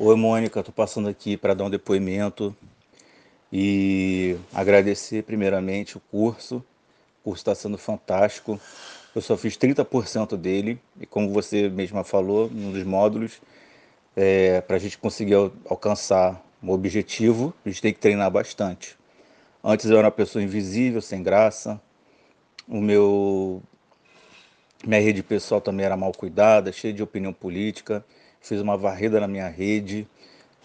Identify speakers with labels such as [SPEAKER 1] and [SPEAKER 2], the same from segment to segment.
[SPEAKER 1] Oi, Mônica, estou passando aqui para dar um depoimento e agradecer primeiramente o curso. O curso está sendo fantástico. Eu só fiz 30% dele e, como você mesma falou, num dos módulos, é, para a gente conseguir alcançar um objetivo, a gente tem que treinar bastante. Antes eu era uma pessoa invisível, sem graça. O meu minha rede pessoal também era mal cuidada, cheia de opinião política fiz uma varrida na minha rede.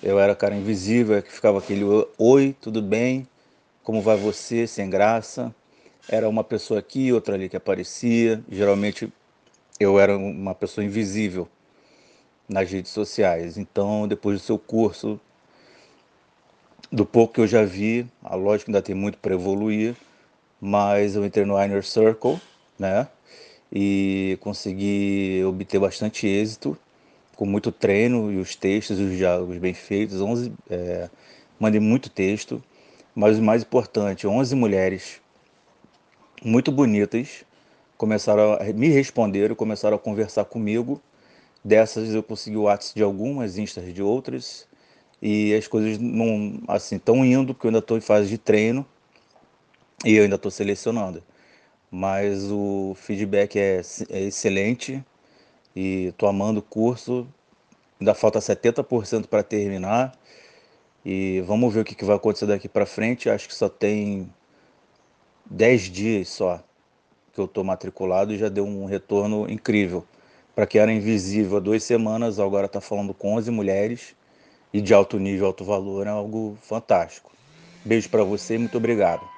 [SPEAKER 1] Eu era cara invisível, que ficava aquele oi, tudo bem? Como vai você? Sem graça. Era uma pessoa aqui, outra ali que aparecia. Geralmente eu era uma pessoa invisível nas redes sociais. Então, depois do seu curso, do pouco que eu já vi, a lógica ainda tem muito para evoluir, mas eu entrei no Inner Circle, né? E consegui obter bastante êxito com muito treino e os textos, os diálogos bem feitos. 11, é, mandei muito texto, mas o mais importante, 11 mulheres muito bonitas começaram a me responder, começaram a conversar comigo. Dessas eu consegui o WhatsApp de algumas, Instas de outras. E as coisas não assim estão indo, porque eu ainda estou em fase de treino e eu ainda estou selecionando. Mas o feedback é, é excelente e estou amando o curso. Ainda falta 70% para terminar. E vamos ver o que, que vai acontecer daqui para frente. Acho que só tem 10 dias só que eu estou matriculado e já deu um retorno incrível. Para quem era invisível há duas semanas, agora está falando com 11 mulheres e de alto nível, alto valor, é algo fantástico. Beijo para você e muito obrigado.